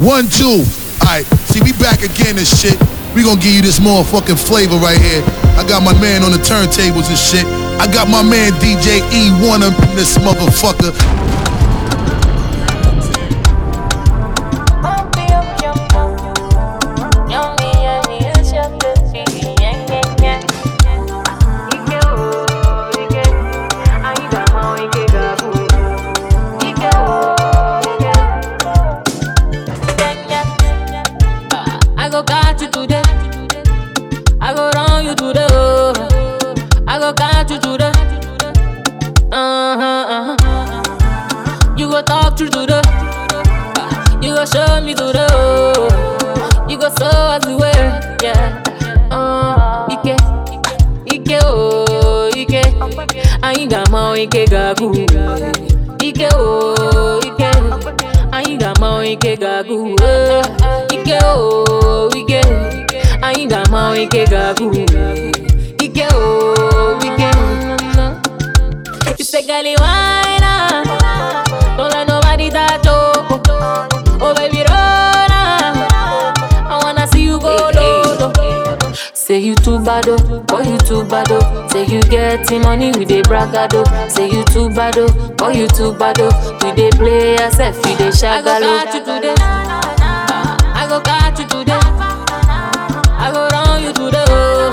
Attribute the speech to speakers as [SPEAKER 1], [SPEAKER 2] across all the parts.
[SPEAKER 1] One, two. Alright, see, we back again and shit. We gonna give you this motherfucking flavor right here. I got my man on the turntables and shit. I got my man DJ E1 up in this motherfucker.
[SPEAKER 2] Go run you. Oh. I go catch you today. Uh-huh, uh-huh. You go talk through today. You go show me today. Oh. You go show us the way. Yeah. Uh, Ike, Ike, oh, Ike. Anyị ga-ama Ike ga-agụ. Ike, oh, Ike. Anyị ga-ama Ike ga-agụ. Ike, oh. Anyị ga-ama Ike ga-agụ. Ike, oh, Ike. You say, girlie, why not? Don't let nobody touch you. Oh, baby, on. I wanna see you go low. low. Say you too bad, oh, boy you too bad, oh. Say you getting money with a bragado. Oh. Say you too bad, oh, boy you too bad, oh. You dey play yourself, you dey shagalo. I go catch you today. I go catch you today. I go run you today. Oh.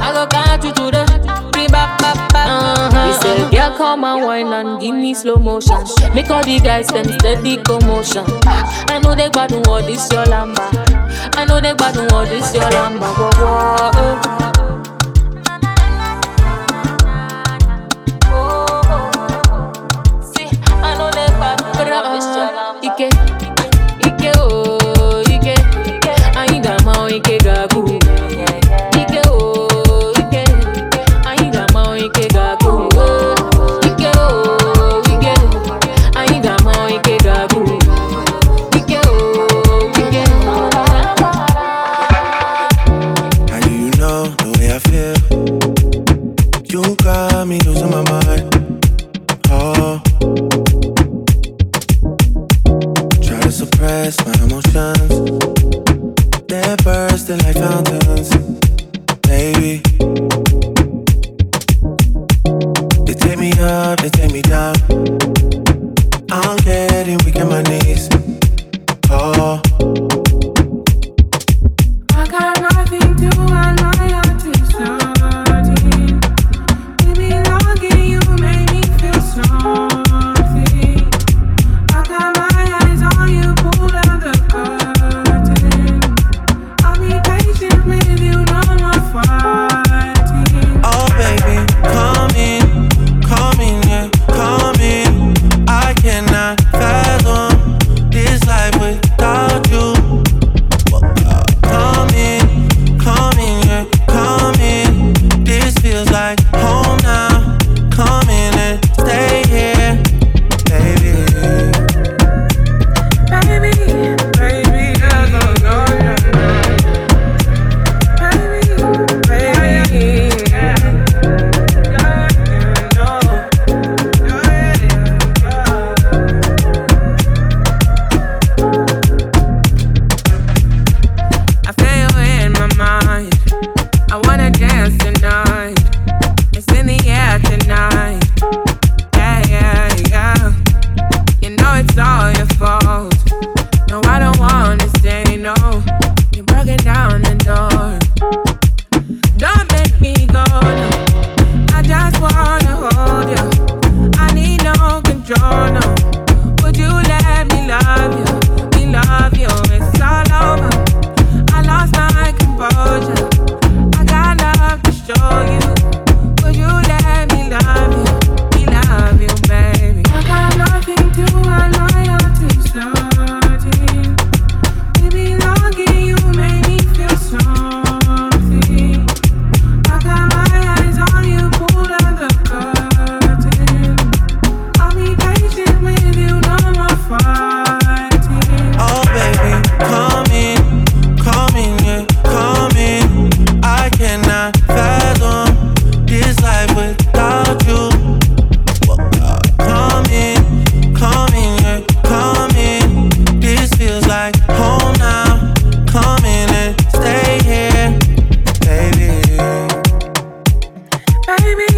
[SPEAKER 2] I go catch you today. Bring back, back, back. Uh-huh. He said, girl, come and wine and give me slow motion. Make all the guys them steady commotion. I know they bad what this your lamba. I know they bad what this your lamba. Whoa, whoa, oh.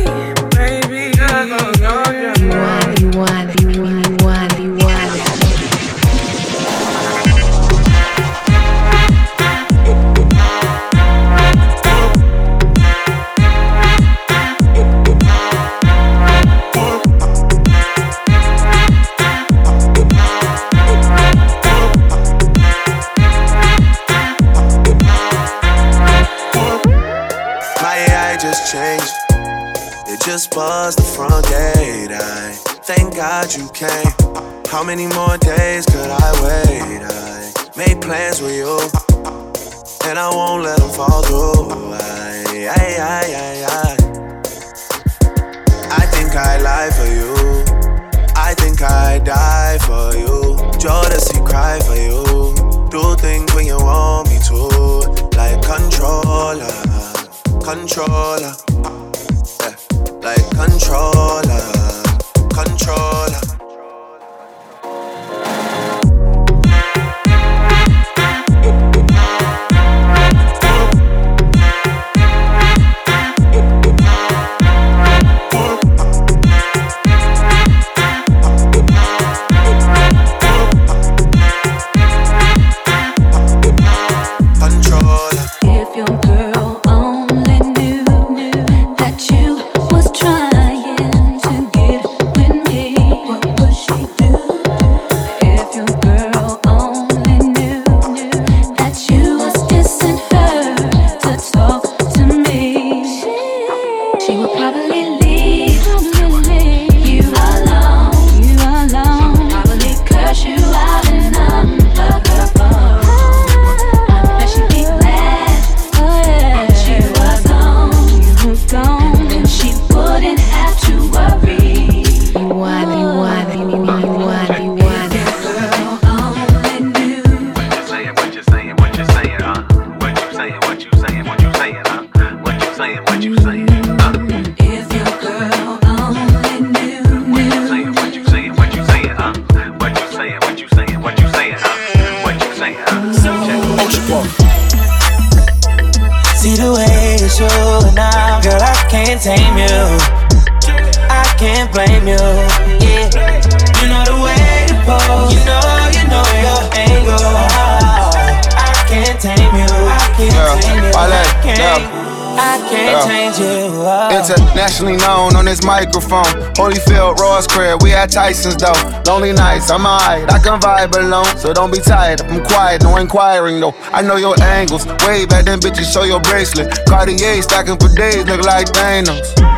[SPEAKER 3] Baby,
[SPEAKER 4] baby, You
[SPEAKER 3] How many more days could I wait? I made plans with you, and I won't let them fall through. I, I, I, I, I. I think I lie for you. I think I die for you. Jodeci cry for you. Do things when you want me to, like controller, controller, yeah, like controller, controller. Tame you. I can't blame you. Yeah, you know the way to pose. You know, you know your angle. I can't tame you. I can't
[SPEAKER 5] Yeah,
[SPEAKER 3] tame you.
[SPEAKER 5] I
[SPEAKER 3] can't.
[SPEAKER 5] yeah.
[SPEAKER 3] Can't change. Oh.
[SPEAKER 5] Internationally known on this microphone. Holyfield, Ross Crab, we at Tyson's though. Lonely nights, I'm alright, I can vibe alone. So don't be tired, I'm quiet, no inquiring though. I know your angles. Way back then, bitches, show your bracelet. Cartier stacking for days, look like Thanos.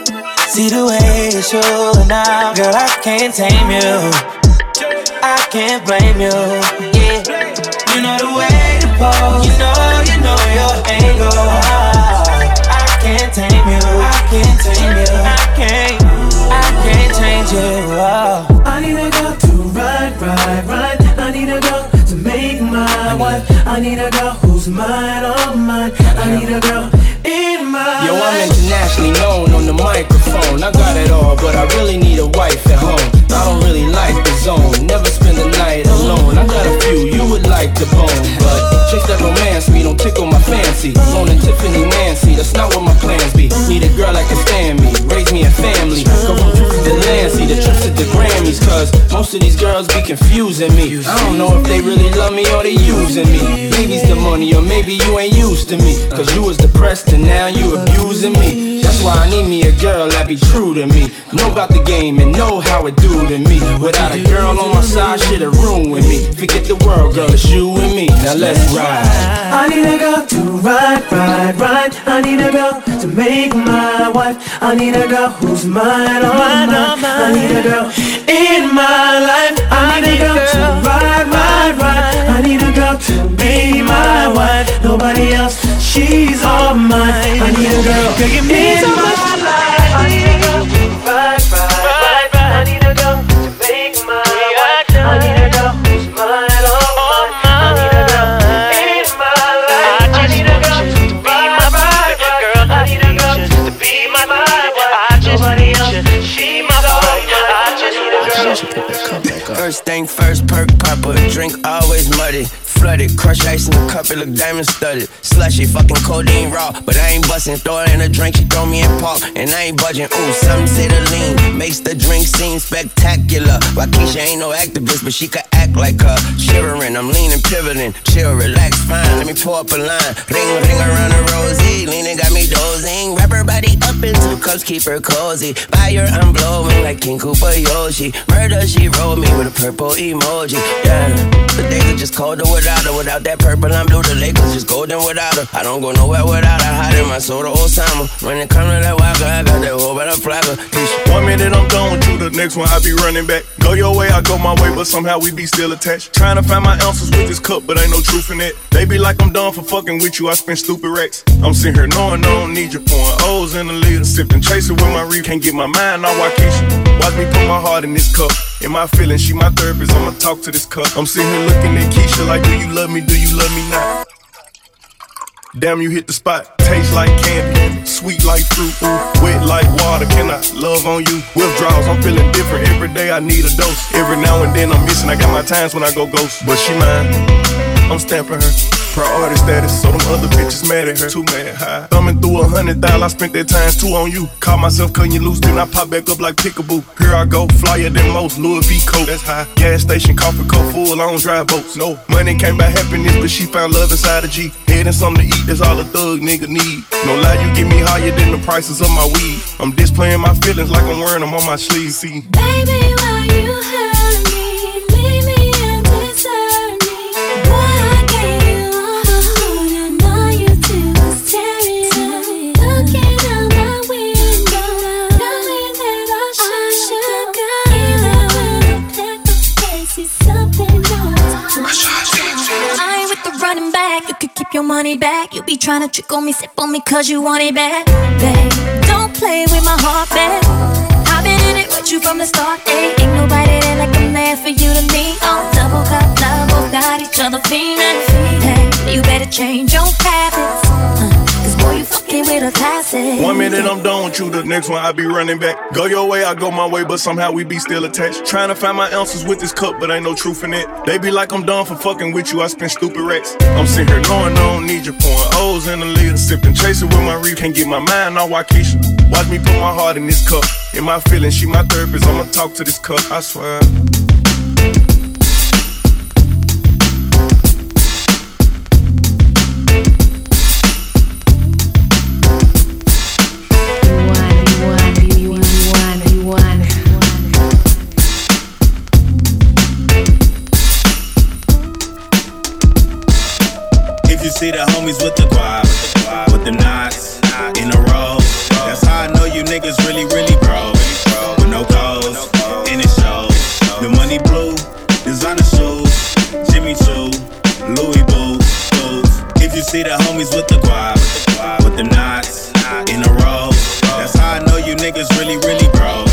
[SPEAKER 3] See the way you're showing now, girl, I can't tame you. I can't blame you. Yeah, you know the way to pose. You know, you know your angle. I can't tame you. I can't tame you. I can't. I can't change you. Oh.
[SPEAKER 6] I need a girl to ride, ride, ride. I need a girl to make my wife. I need a girl who's mine, all mine. I need a girl in my
[SPEAKER 7] Yo, I'm internationally known on the microphone. I got it all, but I really need a wife at home. Most of these girls be confusing me. I don't know if they really love me or they using me. Maybe it's the money, or maybe you ain't used to me. Cause you was depressed and now you abusing me. That's why I need me a girl that be true to me. Know about the game and know how it do to me. Without a girl on my side, shit have ruined with me. Forget the world, girl, it's you and me. Now let's ride.
[SPEAKER 6] I need a girl to ride, ride, ride. I need a girl to make my wife. I need a girl who's mine, oh, all oh, mine. I need a girl in my life. I need a girl to ride, ride, ride. I need a girl to be my wife. Nobody else she's all mine. I need a girl, in my life. I need a girl to ride, ride, ride. I need a girl
[SPEAKER 8] First thing first, perk popper, drink always muddy. Flooded, crush ice in the cup, it look diamond studded. Slushy, fucking codeine raw, but I ain't bustin'. Throw it in a drink, she throw me in park, and I ain't budging. Ooh, some say the lean makes the drink seem spectacular. Waukesha ain't no activist, but she could act like her. Shivering, I'm leaning, pivoting, chill, relax, fine. Let me pour up a line, ring, ring around the rosy. Leaning got me dozing, wrap her body up in two cups, keep her cozy. Fire, I'm blowing like King Koopa Yoshi. Murder, she rolled me with a purple emoji. Yeah, the days are just colder without her. Without that purple, I'm blue. The Lakers just golden without her. I don't go nowhere without her. Hiding my soul to Osama. When it come to that waka, I got that whole better flagger.
[SPEAKER 9] One minute I'm done with you, the next one I be running back. Go your way, I go my way, but somehow we be still attached. Trying to find my ounces with this cup, but ain't no truth in it. They be like I'm done for fucking with you, I spend stupid racks. I'm sitting here knowing I don't need you, pouring O's in the lid, sipping, chasing with my reef. Can't get my mind off Waukesha. Watch me put my heart in this cup. In my feelings, she my therapist, I'ma talk to this cup. I'm sitting here looking at Keisha like, do you love me, do you love me not? Damn, you hit the spot. Taste like candy, sweet like fruit, ooh, wet like water. Can I love on you? Withdrawals, I'm feeling different. Every day I need a dose. Every now and then I'm missing. I got my times when I go ghost, but she mine. I'm stamping her. Priority status, so them other bitches mad at her. Too mad high. Thumbing through a hundred thousand, I spent that times two on you. Caught myself cutting you loose, then I pop back up like pickaboo. Here I go, flyer than most, Louis V coat. That's high. Gas station, coffee cup full, I don't drive boats. No money came by happiness, but she found love inside a G. Head and something to eat, that's all a thug nigga need. No lie, you get me higher than the prices of my weed. I'm displaying my feelings like I'm wearing them on my sleeve. See,
[SPEAKER 10] Baby, your money back. You be trying to trick on me, sip on me, cause you want it back. Babe, don't play with my heart, babe. I've been in it with you from the start. Ain't nobody there like I'm there for you to me. Oh, double cup, both got each other feeling. Hey, you better change your habits. Uh,
[SPEAKER 9] One minute I'm done with you, the next one I be running back. Go your way, I go my way, but somehow we be still attached. Trying to find my answers with this cup, but ain't no truth in it. They be like I'm done for fucking with you, I spend stupid racks. I'm sitting here knowing I don't need you, pouring O's in the lid, sipping, chasing with my reef. Can't get my mind on Waukesha. Watch me put my heart in this cup. In my feelings, she my therapist, I'ma talk to this cup, I swear.
[SPEAKER 11] See the homies with the guap, with the knots in a row, that's how I know you niggas really, really broke. With no clothes, and it shows. The money blue, designer shoes, Jimmy Choo, Louis boots. If you see the homies with the guap, with the knots in a row, that's how I know you niggas really, really broke.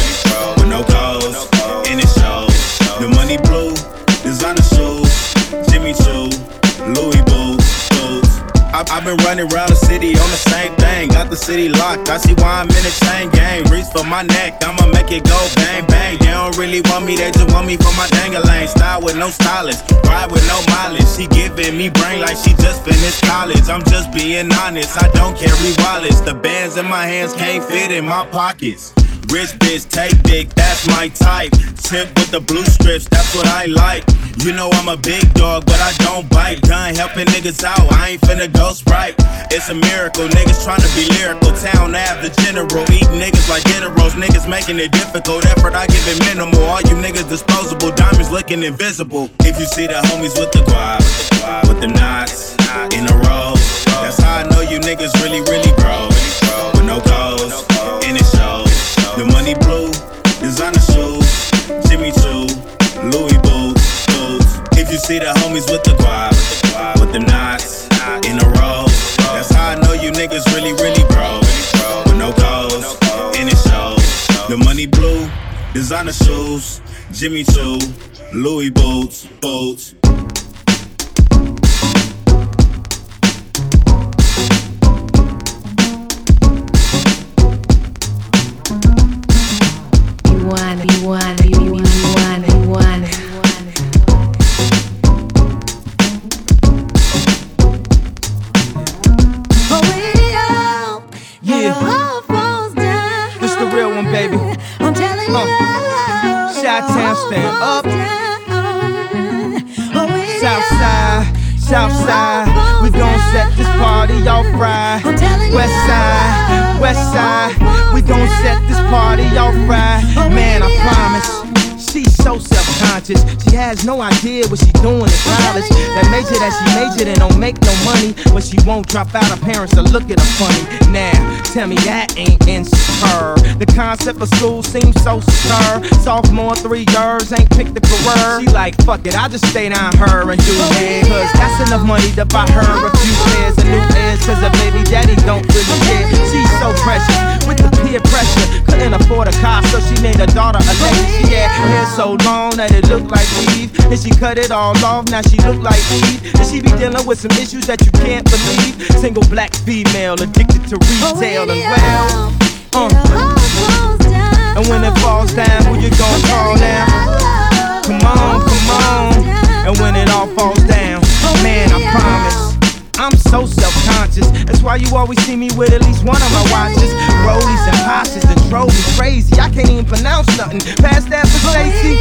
[SPEAKER 11] I've been running around the city on the same thing. Got the city locked. I see why I'm in the chain gang. Reach for my neck, I'ma make it go bang bang. They don't really want me, they just want me for my dangling. Style with no stylist, ride with no mileage. She giving me brain like she just finished college. I'm just being honest, I don't carry wallets. The bands in my hands can't fit in my pockets. Rich bitch, take dick, that's my type. Tip with the blue strips, that's what I like. You know I'm a big dog, but I don't bite. Done helping niggas out, I ain't finna go sprite. It's a miracle, niggas tryna be lyrical. Town Ave, the general, eating niggas like generals. Niggas making it difficult, effort I give it minimal. All you niggas disposable, diamonds looking invisible. If you see the homies with the guap, with the knots in a row, that's how I know you niggas really, really broke. With no clothes, homies with the guap, with the knots in a row, that's how I know you niggas really, really broke. With no clothes, and it shows. The money blue, designer shoes, Jimmy Choo, Louis boots, boots.
[SPEAKER 12] No idea what she doing in college. That major that she majored in don't make no money, but she won't drop out. Her parents will look at her funny. Now, tell me that ain't insecure. The concept of school seems so secure. Sophomore, three years, ain't picked a career. She like, fuck it, I just stay down her and do oh, it. Cause that's enough money to buy her a few pairs of new ears. Cause her baby daddy don't really oh, care. She's so precious with the peer pressure. Couldn't afford a car, so she made her daughter Alexus. Oh, she had hair so long that it looked like weave. Then she cut it all off, now she look like Eve. And she be dealing with some issues that you can't believe. Single black female addicted to retail and well. Uh. And when it falls down, who you gon' call now? Come on, come on. And when it all That's why you always see me with at least one of my watches. Rollies and Pashas that drove me crazy. I can't even pronounce nothing. Pass that for Stacy.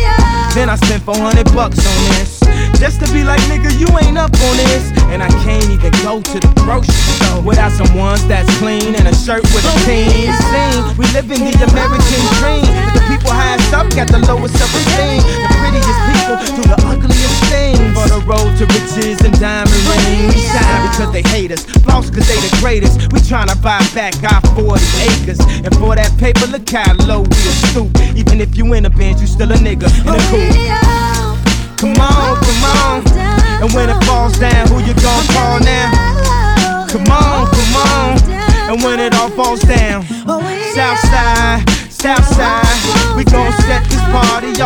[SPEAKER 12] Then I spent 400 bucks on this. Just to be like, nigga, you ain't up on this. And I can't even go to the grocery store without some ones that's clean and a shirt with a team. Scene. We live in the American dream. The people highest up got the lowest self-esteem. The prettiest people do the ugliest things. For the road to riches and diamond rings. We shine because they hate us. Because they the greatest. We tryna buy back our 40 acres. And for that paper, look how low we a stoop. Even if you in a Benz, you still a nigga in a coupe. Come on, come on. And when it falls down, who you gon' call now? Come on, come on. And when it all falls down, Southside, Southside, we gon' set this party